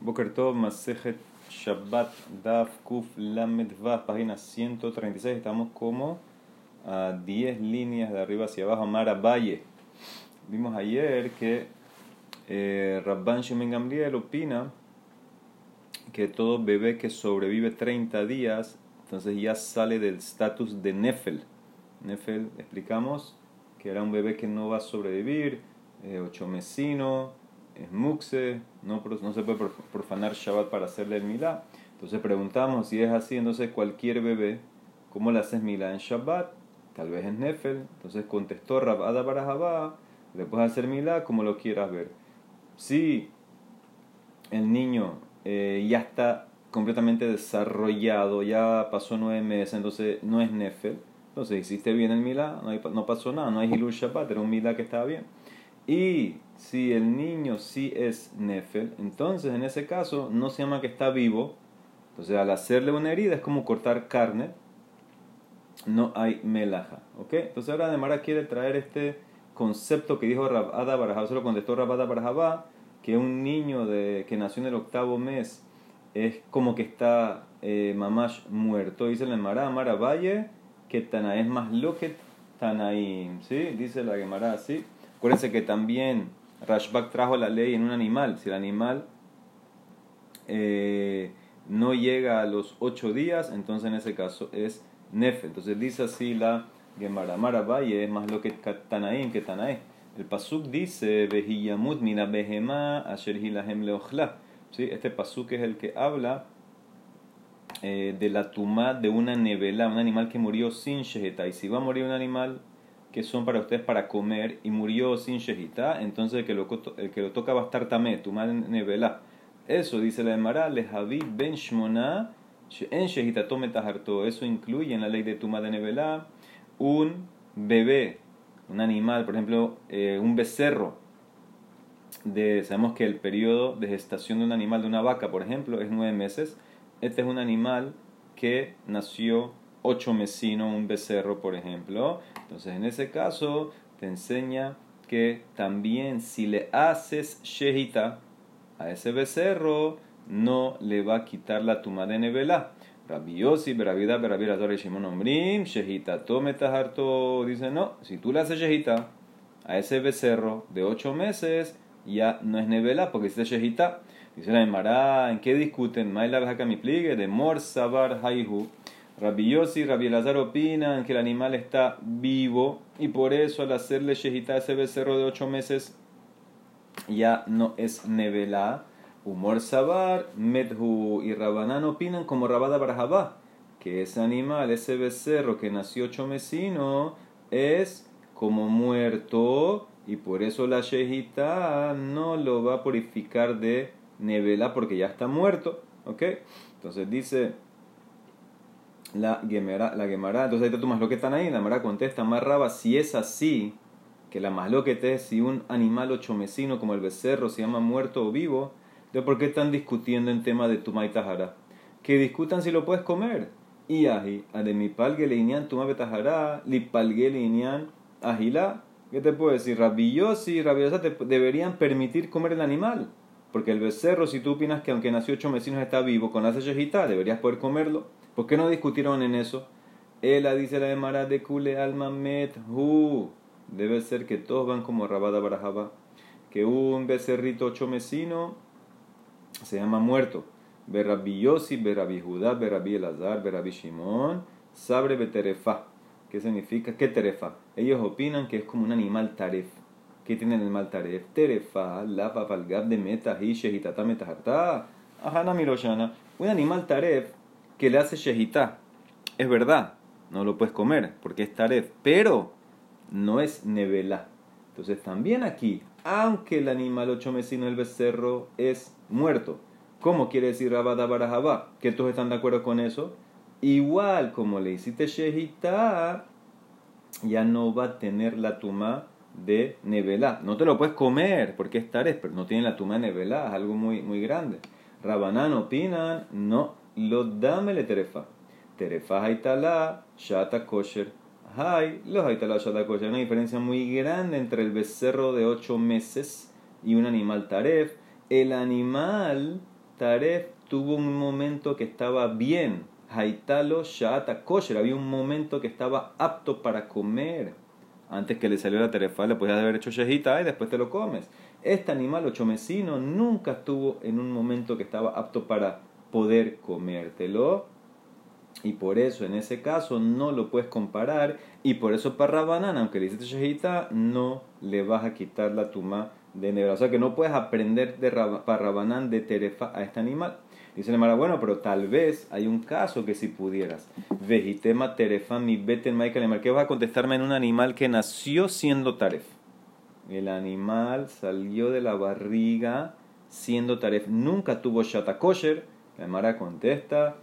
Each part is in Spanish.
Boker Tov, Masejet Shabbat, Daf, Kuf, Lamed, Vav, página 136. Estamos como a 10 líneas de arriba hacia abajo. Mara Valle. Vimos ayer que eh, Rabban Shemen Gamliel opina que todo bebé que sobrevive 30 días, entonces ya sale del estatus de Nefel. Nefel, explicamos que era un bebé que no va a sobrevivir, eh, ocho mesino, es muxe, no, no se puede profanar Shabbat para hacerle el milá. Entonces preguntamos si es así, entonces cualquier bebé, ¿cómo le haces milá en Shabbat? Tal vez es Nefel. Entonces contestó Rabada Barajabá, le puedes hacer milá como lo quieras ver. Si el niño eh, ya está completamente desarrollado, ya pasó nueve meses, entonces no es Nefel. Entonces hiciste bien el milá, no, no pasó nada, no hay Hilul Shabbat, era un milá que estaba bien. Y si el niño sí es Nefel, entonces en ese caso no se llama que está vivo. Entonces al hacerle una herida es como cortar carne, no hay melaja. ¿ok? Entonces ahora Ademara quiere traer este concepto que dijo Rabada Barajabá, se lo contestó Rabada Barajabá, que un niño de, que nació en el octavo mes es como que está eh, mamash muerto. Dice la Gemara, Amara Valle, que Tana es más lo que Tanaim. ¿sí? Dice la Gemara así. Acuérdense que también Rashbak trajo la ley en un animal. Si el animal eh, no llega a los ocho días, entonces en ese caso es Nefe. Entonces dice así la Gemara. Valle es más lo que Tanaim que Tanae. El Pasuk dice, Vehiyamut mina behema asher hilahem leochla. ¿Sí? Este Pasuk es el que habla eh, de la tumá de una nevela, un animal que murió sin sheheta. Y si va a morir un animal que son para ustedes para comer y murió sin shehita, entonces el que lo, el que lo toca va a estar tamé, tu madre nevela. Eso dice la Emara, lejavi ben shmona, en shehita tome tajarto. Eso incluye en la ley de tu madre nevela un bebé, un animal, por ejemplo, eh, un becerro. De, sabemos que el periodo de gestación de un animal, de una vaca, por ejemplo, es nueve meses. Este es un animal que nació ocho mesinos, un becerro, por ejemplo. Entonces, en ese caso, te enseña que también si le haces shehita a ese becerro, no le va a quitar la tuma de nevela. Rabbi Yossi, Beravida, Beravida, y Shimon Omrim, shehita tome harto. Dice, no, si tú le haces shehita a ese becerro de ocho meses, ya no es nevela porque es shehita. Dice la Emara, ¿en qué discuten? Maila mi pligue de Mor Sabar Haihu. Rabbi Yossi y Rabbi Elazar opinan que el animal está vivo y por eso al hacerle shejita ese becerro de ocho meses ya no es nevela. Humor Sabar, Medhu y Rabanán opinan como Rabada Barajabá, que ese animal, ese becerro que nació ocho mesino, es como muerto y por eso la shejita no lo va a purificar de nevela porque ya está muerto. ¿Ok? Entonces dice la Gemara, la Gemara. Entonces ahí lo que están ahí. La Gemara contesta, más raba, si es así, que la más lo que te es, si un animal ochomecino como el becerro se llama muerto o vivo, ¿de por qué están discutiendo en tema de tu tahara? Que discutan si lo puedes comer. Y aji, ademipalge leinian tuma betahara, lipalge leinian ajila. ¿Qué te puedo decir? Rabillosi y rabiosa te deberían permitir comer el animal. Porque el becerro, si tú opinas que aunque nació ocho mesinos está vivo, con la yejita, deberías poder comerlo. ¿Por qué no discutieron en eso? Ella dice la Emara de Kule Alma Met Hu. Debe ser que todos van como Rabada Barajaba. Que un becerrito ocho mesino se llama muerto. Berrabi Yossi, Berrabi Judá, Berrabi Elazar, Berrabi Shimon, Sabre Beterefa. ¿Qué significa? ¿Qué terefa? Ellos opinan que es como un animal taref. ¿Qué tiene el animal taref? Terefa, la papalgab de meta, hitata metaharta. Ajana miroshana. Un animal taref que le hace shehita. Es verdad, no lo puedes comer porque es taref, pero no es nevela. Entonces también aquí, aunque el animal ocho mesino el becerro es muerto, ¿cómo quiere decir Rabada Barajabá? ¿Que todos están de acuerdo con eso? Igual como le hiciste shehita, ya no va a tener la tuma de nevela. No te lo puedes comer porque es taref, pero no tiene la tuma de nevela, es algo muy, muy grande. Rabanán opinan, no, lo dame le terefa. Haitala, shata kosher. Hay, los haitala, shata kosher. Hay una diferencia muy grande entre el becerro de 8 meses y un animal taref. El animal Taref tuvo un momento que estaba bien. Haitalo Shata Kosher, había un momento que estaba apto para comer. Antes que le salió la terefa, le podías haber hecho shejita y después te lo comes. Este animal ochomecino nunca estuvo en un momento que estaba apto para poder comértelo. Y por eso en ese caso no lo puedes comparar. Y por eso para Rabanán, aunque le hiciste shejita, no le vas a quitar la tuma de negra. O sea que no puedes aprender de Parrabanán de Terefa a este animal. Dice Mara, bueno, pero tal vez hay un caso que si pudieras. Vejitema Terefa mi beten Michael ¿Qué vas a contestarme en un animal que nació siendo Taref? El animal salió de la barriga siendo Taref. Nunca tuvo Shata Kosher. La Mara contesta,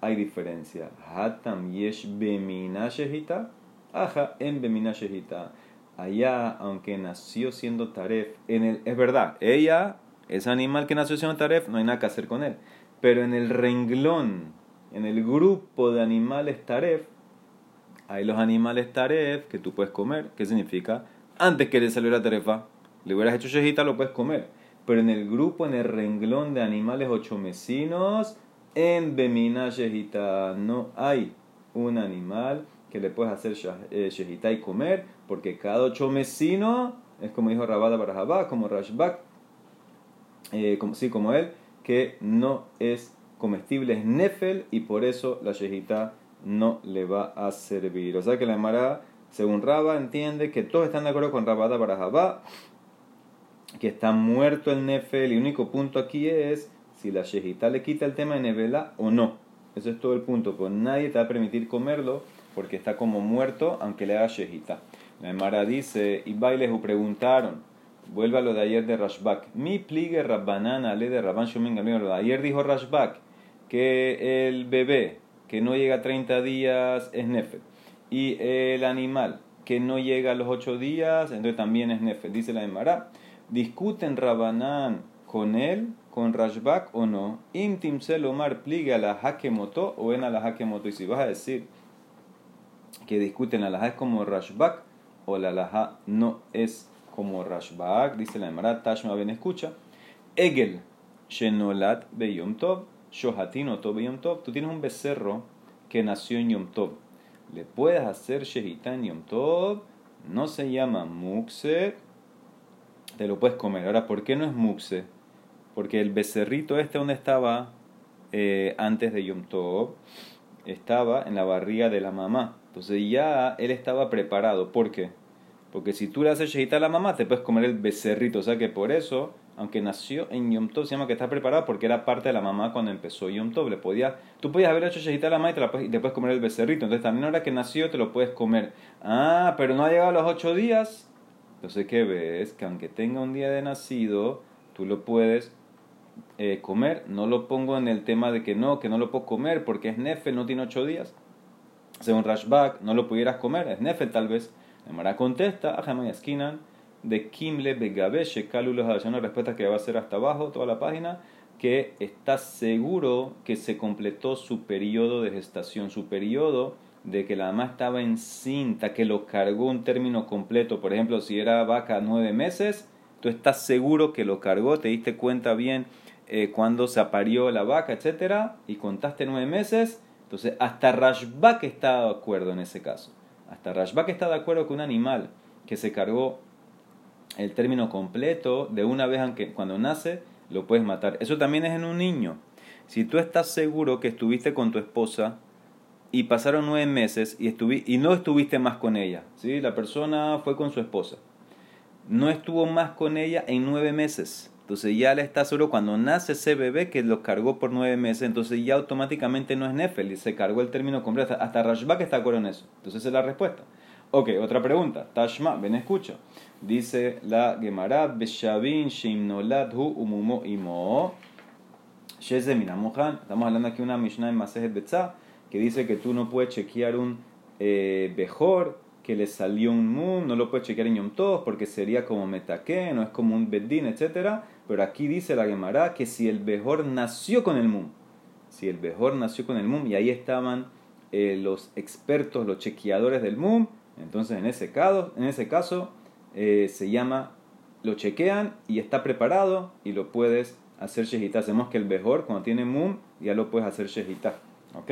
hay diferencia. Hatam yesh bemina shehita. Aja en bemina shehita allá, aunque nació siendo taref, en el, es verdad, ella, ese animal que nació siendo taref, no hay nada que hacer con él. Pero en el renglón, en el grupo de animales taref, hay los animales taref que tú puedes comer. ¿Qué significa? Antes que le salió la tarefa, le hubieras hecho shejita, lo puedes comer. Pero en el grupo, en el renglón de animales ocho mesinos, en Bemina shejita no hay un animal que le puedes hacer eh, shejita y comer, porque cada ocho mesino es como dijo Rabada Barajabá, como Rashbak, eh, como, sí, como él, que no es comestible, es nefel, y por eso la shejita no le va a servir. O sea que la Emara, según Rabba, entiende que todos están de acuerdo con Rabada Barajabá, que está muerto el nefel, y el único punto aquí es si la shejita le quita el tema de nevela o no. Eso es todo el punto, pues nadie te va a permitir comerlo porque está como muerto, aunque le haga shejita. La Emara dice, y bailes preguntaron, vuelve a lo de ayer de Rashbak, mi pligue rabbanana le de Rabban Shomin Ayer dijo Rashbak que el bebé que no llega a 30 días es nefe, y el animal que no llega a los 8 días, entonces también es nefe. Dice la Emara, discuten Rabbanán con él, con Rashbak o no, intim selomar pligue a la hakemoto o en la hakemoto. Y si vas a decir que discuten la laja es como Rashbak o la laja no es como Rashbak, dice la Emara, Tashma ben escucha, Egel Shenolat Beyom Tov, Shohatino Tov Beyom Tov, tú tienes un becerro que nació en Yom Tov, le puedes hacer Shehita en Yom Tov, no se llama Mukse, te lo puedes comer. Ahora, ¿por qué no es Mukse? Porque el becerrito este donde estaba eh, antes de Yom Tov, estaba en la barriga de la mamá. Entonces ya él estaba preparado. ¿Por qué? Porque si tú le haces shejita a la mamá, te puedes comer el becerrito. O sea que por eso, aunque nació en Yom Tov, se llama que está preparado porque era parte de la mamá cuando empezó Yom Tov. Le podía, tú podías haber hecho shejita a la mamá y te, la puedes, puedes comer el becerrito. Entonces también ahora que nació te lo puedes comer. Ah, pero no ha llegado a los ocho días. Entonces, ¿qué ves? Que aunque tenga un día de nacido, tú lo puedes eh, comer. No lo pongo en el tema de que no, que no lo puedo comer porque es nefe, no tiene ocho días según Rashbak, no lo pudieras comer, es Nefel tal vez. Mara contesta, Ajamay esquinan, de Kimle Begabe, Shekalu los una respuesta que va a ser hasta abajo, toda la página, que está seguro que se completó su periodo de gestación, su periodo de que la mamá estaba en cinta, que lo cargó un término completo. Por ejemplo, si era vaca nueve meses, tú estás seguro que lo cargó, te diste cuenta bien eh, cuando se aparió la vaca, etcétera, y contaste nueve meses, entonces, hasta Rashbak está de acuerdo en ese caso. Hasta Rashbak está de acuerdo que un animal que se cargó el término completo de una vez aunque cuando nace lo puedes matar. Eso también es en un niño. Si tú estás seguro que estuviste con tu esposa y pasaron nueve meses y, y no estuviste más con ella, ¿sí? la persona fue con su esposa, no estuvo más con ella en nueve meses entonces ya le está seguro cuando nace ese bebé que lo cargó por nueve meses, entonces ya automáticamente no es Nefel y se cargó el término completo. Hasta Rashbak está de acuerdo en eso. Entonces esa es la respuesta. Ok, otra pregunta. Tashma, ven escucha. Dice la Gemara, Beshavin Shimnolad Hu Umumo Imo. Estamos hablando aquí de una Mishnah en Masejet Betzah que dice que tú no puedes chequear un eh, Bejor que le salió un Mum, no lo puedes chequear en Yom Tov porque sería como Metaque, no es como un Beddin, etcétera pero aquí dice la Gemara que si el Bejor nació con el Mum, si el Bejor nació con el Mum, y ahí estaban eh, los expertos, los chequeadores del Mum, entonces en ese caso, en ese caso eh, se llama, lo chequean y está preparado y lo puedes hacer shejita. Hacemos que el mejor, cuando tiene mum, ya lo puedes hacer shejita. ¿Ok?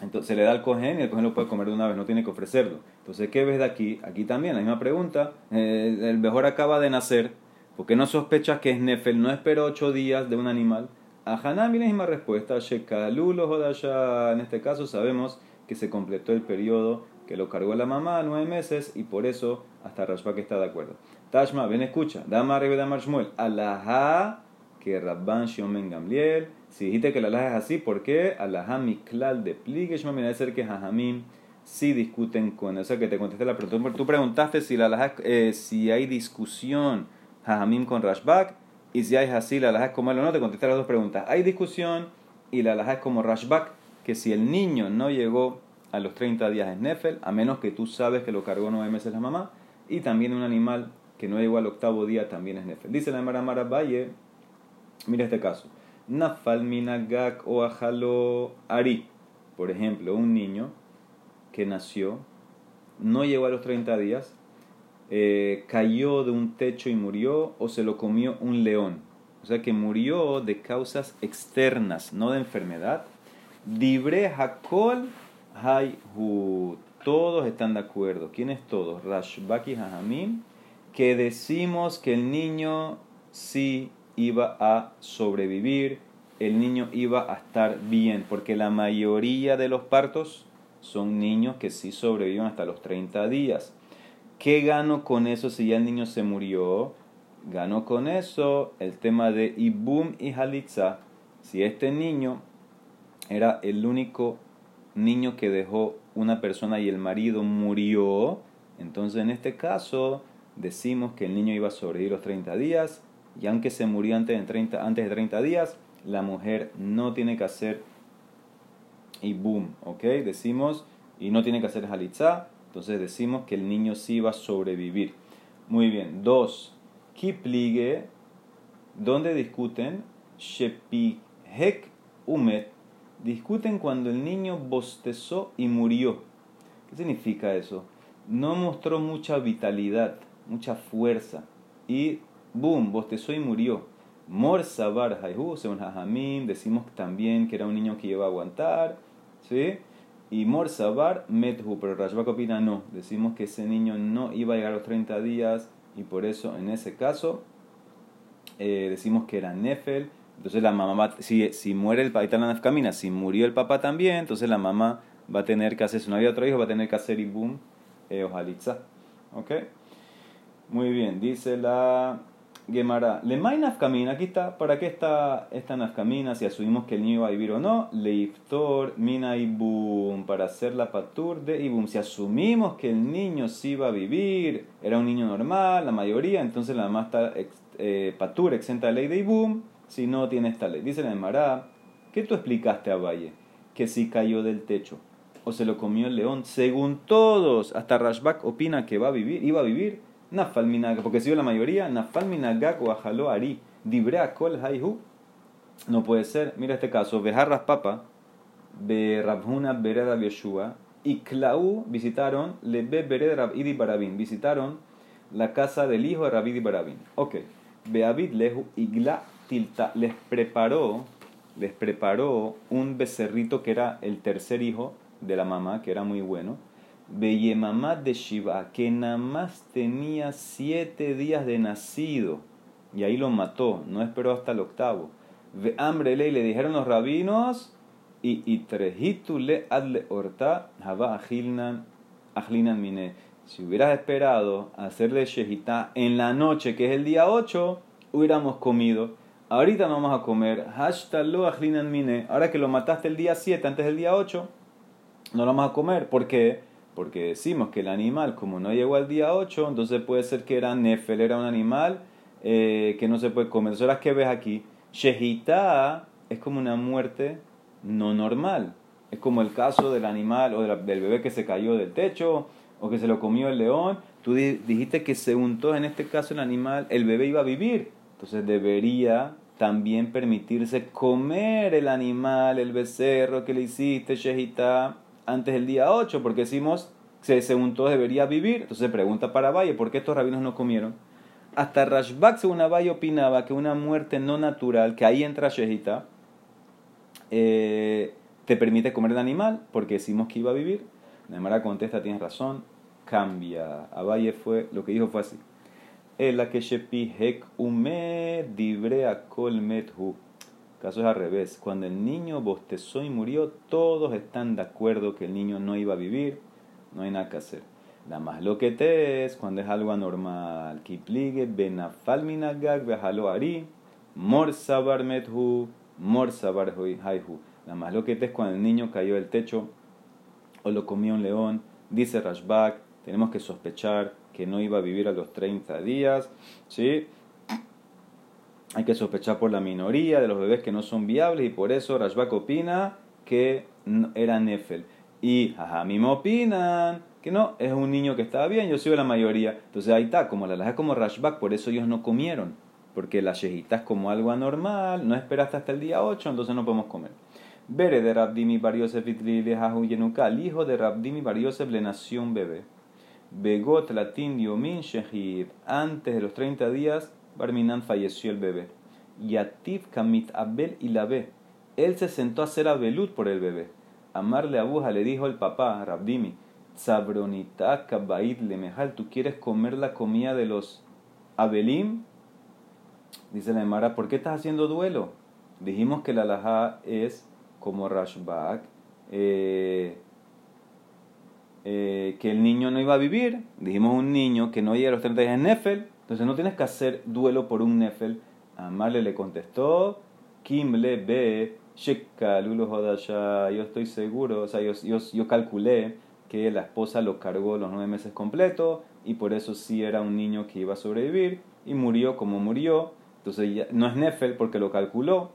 Entonces se le da al cohen y el cohen lo puede comer de una vez, no tiene que ofrecerlo. Entonces, ¿qué ves de aquí? Aquí también, la misma pregunta. Eh, el mejor acaba de nacer. ¿Por qué no sospechas que es Nefel? No espero ocho días de un animal. A Haná la misma respuesta. Shekalulo Hodasha. En este caso sabemos que se completó el periodo que lo cargó la mamá nueve meses y por eso hasta Rashbak está de acuerdo. Tashma, ven escucha. Dama Rebe Damar Shmuel. Alajá que Rabban Shomen Gamliel. Si dijiste que la alajá es así, ¿por qué? Alajá Miklal de Pligue Shmuel. Debe ser que Jajamim sí discuten con eso. que te contesté la pregunta. Tú preguntaste si, la alajá, eh, si hay discusión Jajamim con Rashbak y si hay así, la alajá es como él o no. Te contesté las dos preguntas. Hay discusión y la alajá es como Rashbak que si el niño no llegó a los 30 días es Nefel, a menos que tú sabes que lo cargó nueve meses la mamá, y también un animal que no llegó al octavo día también es Nefel. Dice la Mara Valle, mira este caso, Nafal minagak o ajalo ari, por ejemplo, un niño que nació, no llegó a los 30 días, eh, cayó de un techo y murió, o se lo comió un león. O sea que murió de causas externas, no de enfermedad, Dibre Hakol Hu. Todos están de acuerdo. ¿Quiénes todos? Rashbaki Hajamim. Que decimos que el niño sí iba a sobrevivir, el niño iba a estar bien, porque la mayoría de los partos son niños que sí sobreviven hasta los 30 días. ¿Qué gano con eso si ya el niño se murió? Gano con eso el tema de Ibum y Halitza. Si este niño era el único niño que dejó una persona y el marido murió, entonces en este caso decimos que el niño iba a sobrevivir los 30 días y aunque se murió antes de 30, antes de 30 días, la mujer no tiene que hacer y boom, ¿ok? Decimos y no tiene que hacer halitzá, entonces decimos que el niño sí va a sobrevivir. Muy bien, dos, Kiplige, donde discuten Shepihek Umet discuten cuando el niño bostezó y murió. ¿Qué significa eso? No mostró mucha vitalidad, mucha fuerza. Y boom, bostezó y murió. Mor Sabar según Hajamim, decimos también que era un niño que iba a aguantar. ¿Sí? Y Mor Sabar Methu, pero Rashbak opina no. Decimos que ese niño no iba a llegar a los 30 días y por eso en ese caso eh, decimos que era Nefel entonces la mamá, si, si muere el papá, la nafkamina, si murió el papá también, entonces la mamá va a tener que hacer, si no había otro hijo, va a tener que hacer ibum eh, ojalitza. ¿Ok? Muy bien, dice la Gemara. Le mai nafkamina, aquí está, ¿para qué está esta nafkamina? Si asumimos que el niño va a vivir o no. Leiftor mina ibum, para hacer la patur de ibum. Si asumimos que el niño sí va a vivir, era un niño normal, la mayoría, entonces la mamá está eh, patur, exenta de ley de ibum si no tiene esta ley. Dice la Emara, ¿qué tú explicaste a Valle? Que si cayó del techo o se lo comió el león. Según todos, hasta Rashbak opina que va a vivir, iba a vivir. Nafal porque si la mayoría, Nafal minagak o ajalo ari, dibrea kol haihu. No puede ser. Mira este caso, Bejarras Papa, Be Rabhuna Bereda Yeshua y Clau visitaron Lebe Bered Idi Barabin. Visitaron la casa del hijo de Rabidi Barabin. Ok. Beavid Lehu Igla les preparó, les preparó un becerrito que era el tercer hijo de la mamá, que era muy bueno. Mamá de Shiva, que nada más tenía siete días de nacido. Y ahí lo mató, no esperó hasta el octavo. Ve hambre le dijeron los rabinos, y, y trejitu le adle orta, haba ajilnan, mine. Si hubieras esperado hacerle shejitá en la noche, que es el día 8, hubiéramos comido ahorita no vamos a comer, mine, ahora que lo mataste el día 7 antes del día 8, no lo vamos a comer. ¿Por qué? Porque decimos que el animal, como no llegó al día 8, entonces puede ser que era nefel, era un animal eh, que no se puede comer. Entonces, ahora que ves aquí, shehita es como una muerte no normal. Es como el caso del animal o del bebé que se cayó del techo o que se lo comió el león. Tú dijiste que según todo en este caso el animal, el bebé iba a vivir. Entonces debería también permitirse comer el animal, el becerro que le hiciste, Shehita, antes del día 8, porque decimos, según todos debería vivir. Entonces pregunta para Valle, ¿por qué estos rabinos no comieron? hasta Rashbak según Abay opinaba que una muerte no natural, que ahí entra Shehita, eh, te permite comer el animal porque decimos que iba a vivir. Nemara contesta, tienes razón, cambia. Abaye fue, lo que dijo fue así. El que hek ume dibre kol. Caso es al revés. Cuando el niño bostezó y murió, todos están de acuerdo que el niño no iba a vivir, no hay nada que hacer. La más lo que es cuando es algo anormal. Kipligue benafal minagag behalo ari, mor sabar methu, mor sabar haihu. La más lo que te es cuando el niño cayó del techo o lo comió un león. Dice Rashbak, tenemos que sospechar que no iba a vivir a los 30 días. ¿sí? Hay que sospechar por la minoría de los bebés que no son viables y por eso Rashbak opina que era Nefel. Y me opinan que no, es un niño que estaba bien, yo sigo la mayoría. Entonces ahí está, como la laja como Rashbak, por eso ellos no comieron. Porque la shejita es como algo anormal, no esperaste hasta el día 8, entonces no podemos comer. Bere de Rabdimi Bar Yosef el hijo de Rabdimi Bar le nació un bebé. Begot Latin Yomin Shehid. Antes de los 30 días, Barminan falleció el bebé. Yatif Kamit Abel y la Él se sentó a hacer abelut por el bebé. Amarle abuja le dijo el papá, Rabdimi, Sabronita Kabait Lemejal, ¿tú quieres comer la comida de los Abelim? Dice la Emara, ¿por qué estás haciendo duelo? Dijimos que la alajá es como Rashbak, eh, eh, que el niño no iba a vivir. Dijimos un niño que no llega a los 30 días en Nefel, entonces no tienes que hacer duelo por un Nefel. Amarle le contestó, Kimle be. Yo estoy seguro, o sea, yo, yo, calculé que la esposa lo cargó los nueve meses completos y por eso sí era un niño que iba a sobrevivir y murió como murió. Entonces no es Nefel porque lo calculó,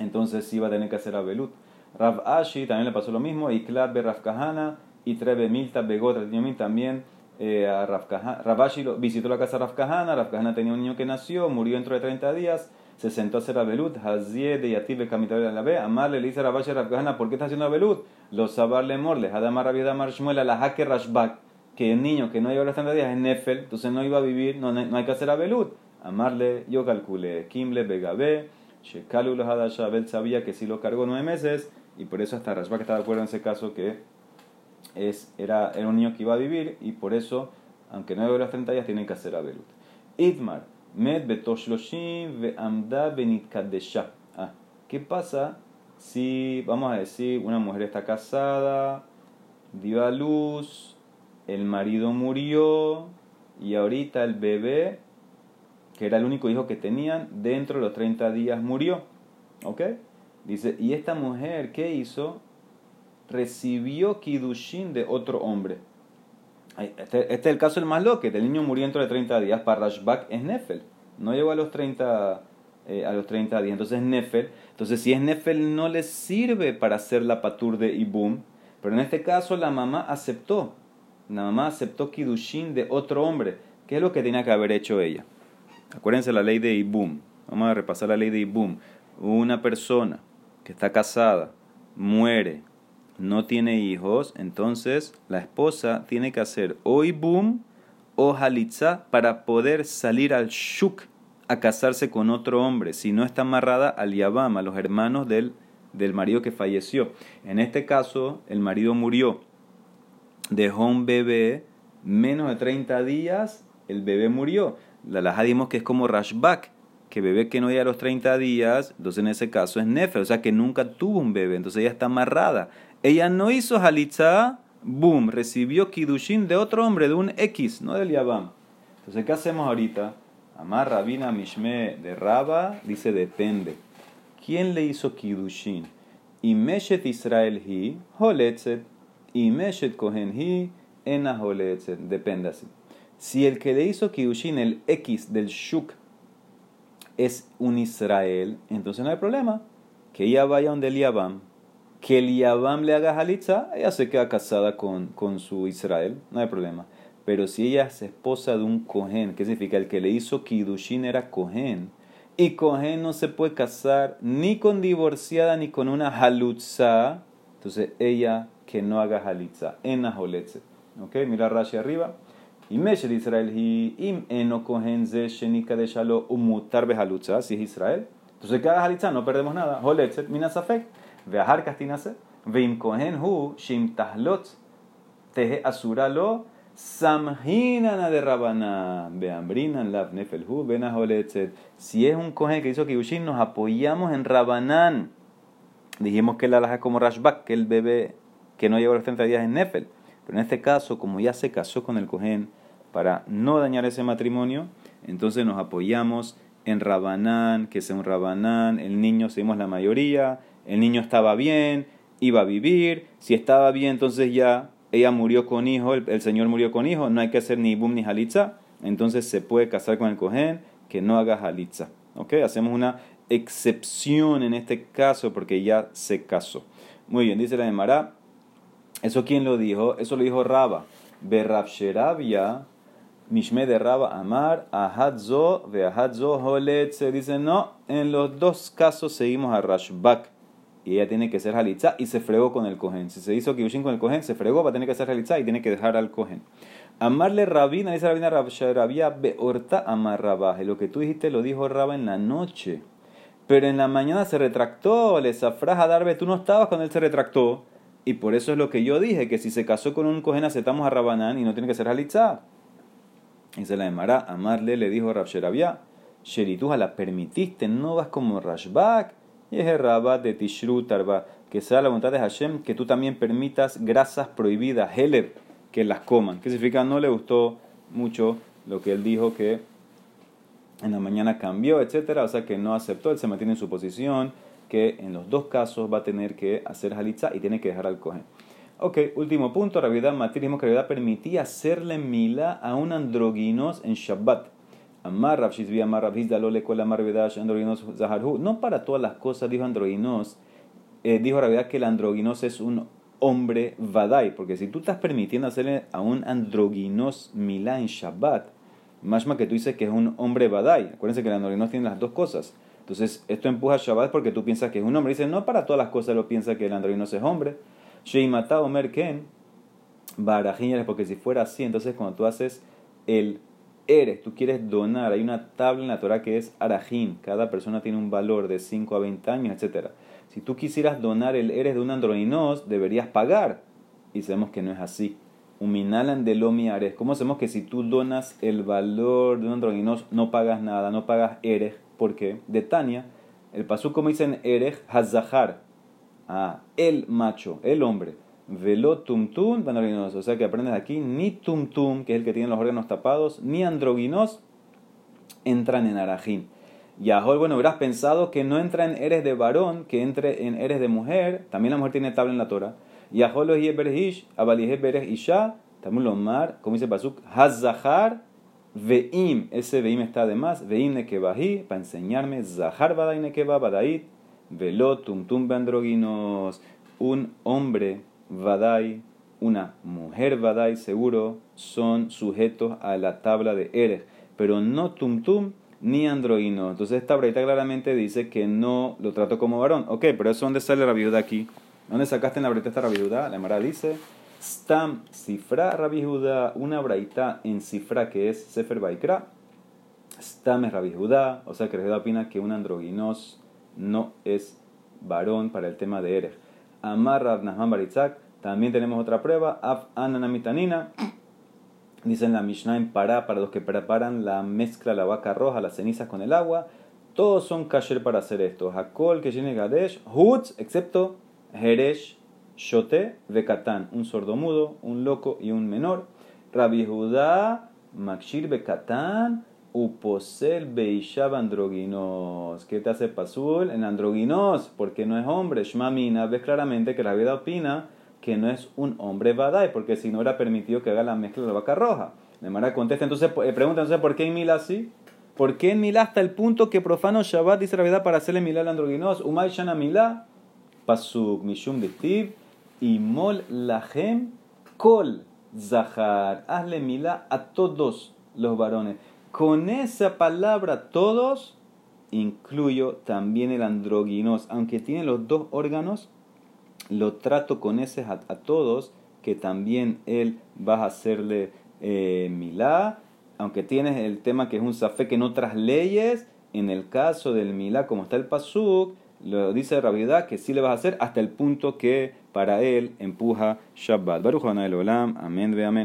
entonces sí va a tener que hacer Abelut. Rav Ashi también le pasó lo mismo, y Klab Rav Kahana, y Trebe Milta Begot también eh, a Ravashi visitó la casa de Rafkahana, Rafkahana tenía un niño que nació, murió dentro de 30 días, se sentó a hacer Abelut, Hazie de Yativ el de la B, Amarle le dice a Rafkahana, ¿por qué está haciendo Abelut? Los Sabarle Morle, Hadamar Rabiedamar Shmuel, la Hake Rashbak, que el niño que no llegó a los 30 días es Nefel, entonces no iba a vivir, no, no hay que hacer Abelut. Amarle, yo calculé, Kimle Begabe, Shekalu Hadasha, Abel sabía que sí lo cargó nueve meses, y por eso hasta Rashbak está de acuerdo en ese caso que es, era, era un niño que iba a vivir y por eso, aunque no de las 30 días, tienen que hacer Abelut. Idmar, Med Ve'amda Benitkadesha. Ah, ¿qué pasa si, vamos a decir, una mujer está casada, dio a luz, el marido murió y ahorita el bebé, que era el único hijo que tenían, dentro de los 30 días murió? ¿Ok? Dice, ¿y esta mujer qué hizo? Recibió Kidushin de otro hombre. Este, este, es el caso del más loco, el niño murió dentro de 30 días, para Rashbak es Nefel, no llegó a los 30, eh, a los 30 días, entonces Nefel, entonces si es Nefel no le sirve para hacer la patur de Ibum, pero en este caso la mamá aceptó, la mamá aceptó Kidushin de otro hombre, ¿qué es lo que tenía que haber hecho ella? Acuérdense la ley de Ibum, vamos a repasar la ley de Ibum, una persona que está casada, muere, no tiene hijos, entonces la esposa tiene que hacer o ibum o halitza para poder salir al shuk a casarse con otro hombre, si no está amarrada al yabam, a los hermanos del, del marido que falleció. En este caso, el marido murió, dejó un bebé, menos de 30 días, el bebé murió. La laja dimos que es como Rashbak, que bebé que no llega a los 30 días, entonces en ese caso es Nefe, o sea que nunca tuvo un bebé, entonces ella está amarrada. Ella no hizo halitza, boom, recibió kidushin de otro hombre, de un X, no del Yabam. Entonces, ¿qué hacemos ahorita? Amar Rabina Mishme de Raba dice depende. ¿Quién le hizo kidushin? Y Meshet Israel hi, holetzet. Y Meshet Kohen hi, ena holetzet. Depende así. Si el que le hizo kidushin, el X del Shuk, es un Israel, entonces no hay problema. Que ella vaya donde el Yabam que el Yabam le haga halitza, ella se queda casada con, con su Israel, no hay problema. Pero si ella es esposa de un Cohen, ¿qué significa? El que le hizo Kidushin era Cohen. Y Cohen no se puede casar ni con divorciada ni con una halutza. Entonces ella que no haga halitza. En ¿Ok? Mira Rashi arriba. Y Meshel Israel y im eno kohen ze shenika de shalo umutar behalutza, si es Israel. Entonces cada halitza no perdemos nada. Holetzet minasafek, hu shim tahlot tehe asuralo. Si es un kohen que hizo kiushin, nos apoyamos en rabanán. Dijimos que la alaja como Rashbak, que el bebé que no llegó a los 30 días en Nefel. Pero en este caso, como ya se casó con el Cohen, para no dañar ese matrimonio, entonces nos apoyamos en Rabanán, que sea un Rabanán, el niño, seguimos la mayoría, el niño estaba bien, iba a vivir, si estaba bien, entonces ya ella murió con hijo, el, señor murió con hijo, no hay que hacer ni boom ni halitza, entonces se puede casar con el Cohen, que no haga halitza. ¿Ok? Hacemos una excepción en este caso porque ya se casó. Muy bien, dice la Emara. ¿Eso quién lo dijo? Eso lo dijo Raba. Berrabsherabia, Mishme de Raba Amar, Ahadzo, Veahadzo Holet. Se dice, no, en los dos casos seguimos a Rashbak. Y ella tiene que ser Halitza y se fregó con el Kohen. Si se hizo Kiushin con el Kohen, se fregó, va a tener que ser Halitza y tiene que dejar al Kohen. Amarle Rabina, dice Rabina Rabsherabia, Beorta Amar Rabah. Lo que tú dijiste lo dijo Raba en la noche. Pero en la mañana se retractó, le zafraja Darbe, tú no estabas cuando él se retractó. Y por eso es lo que yo dije, que si se casó con un cohen aceptamos a Rabanán y no tiene que ser Halitzá. Y se la llamará, amarle, le dijo Rabsherabia, Sherituja, la permitiste, no vas como Rashbak. Y es Rabat de Tishru que sea la voluntad de Hashem que tú también permitas grasas prohibidas, Heler, que las coman. ¿Qué significa? No le gustó mucho lo que él dijo que en la mañana cambió, etcétera, o sea que no aceptó, él se mantiene en su posición, que en los dos casos va a tener que hacer halitza y tiene que dejar al cohen. Ok, último punto, Ravidad Matir, que Ravidad permitía hacerle mila a un androginos en Shabbat. Amar Amar Rav Hizdalole, Kol Amar androginos Zaharhu. No para todas las cosas, dijo androginos. Eh, dijo Ravidad que el androginos es un hombre vadai, porque si tú estás permitiendo hacerle a un androginos mila en Shabbat, más que tú dices que es un hombre badai. Acuérdense que el androginos tiene las dos cosas. Entonces, esto empuja a Shabbat porque tú piensas que es un hombre. Dice, no para todas las cosas lo piensa que el androginos es hombre. Sheimata Omer Ken, porque si fuera así, entonces cuando tú haces el eres, tú quieres donar, hay una tabla en la Torah que es arajin, cada persona tiene un valor de 5 a 20 años, etc. Si tú quisieras donar el eres de un androginos, deberías pagar. Y sabemos que no es así minalan de lomiares. ¿Cómo hacemos que si tú donas el valor de un androginos no pagas nada, no pagas erej? ¿Por qué? De Tania, el pasú como dicen erej hazahar, ah, el macho, el hombre. Velo tumtum, androginos. O sea que aprendes aquí, ni tumtum, que es el que tiene los órganos tapados, ni androginos entran en arajín. Y bueno, hubieras pensado que no entra en eres de varón, que entre en eres de mujer. También la mujer tiene tabla en la Torah. Yaholo y Berhish, Abalihe Bereh Isha, Tamul Omar, como dice Pasuk, Hazahar, Veim, ese Veim está además, Veim Nekebahi, para enseñarme, Zahar Badai Nekeba Badait, Velo Tumtum Bandroginos, un hombre Badai, una mujer Badai, seguro, son sujetos a la tabla de Erech, pero no Tumtum ni androguino. Entonces esta breita claramente dice que no lo trato como varón. Ok, pero eso dónde sale la viuda aquí. ¿Dónde sacaste en la breita esta Judá? La Mara dice, Stam cifra Judá, una braita en cifra que es Sefer Baikra. Stam es Judá, o sea que Judá opina que un androginos no es varón para el tema de Erech. Amar Rav Baritzak, también tenemos otra prueba, Af Ananamitanina. Dicen la Mishnah en Pará, para los que preparan la mezcla, la vaca roja, las cenizas con el agua. Todos son kasher para hacer esto. Hakol, Keshine Gadesh, Hutz, excepto Heresh, Shote, Bekatán, un sordomudo, un loco y un menor. Rabbi Judá, Makshir Bekatán, Uposel Beishab Androginos. ¿Qué te hace Pasul? En Androginos, porque no es hombre. Shmamina, ves claramente que la vida opina que no es un hombre Badai, porque si no era permitido que haga la mezcla de la vaca roja. De manera contesta, entonces, eh, pregunta entonces, ¿por qué en Milá así? ¿Por qué en Milá hasta el punto que profano Shabbat dice la verdad para hacerle Milá al androginos? Umay Shana Milá. Pasuk Mishum Tiv y Mol Lahem Kol Zahar. Hazle mila a todos los varones. Con esa palabra todos incluyo también el androginos. Aunque tiene los dos órganos, lo trato con ese a, todos que también él va a hacerle eh, milá, aunque tienes el tema que es un safek en otras leyes, en el caso del milá, como está el pasuk, lo dice Rabiudá que sí le vas a hacer hasta el punto que para él empuja Shabbat. Baruch Olam, amén, ve amén.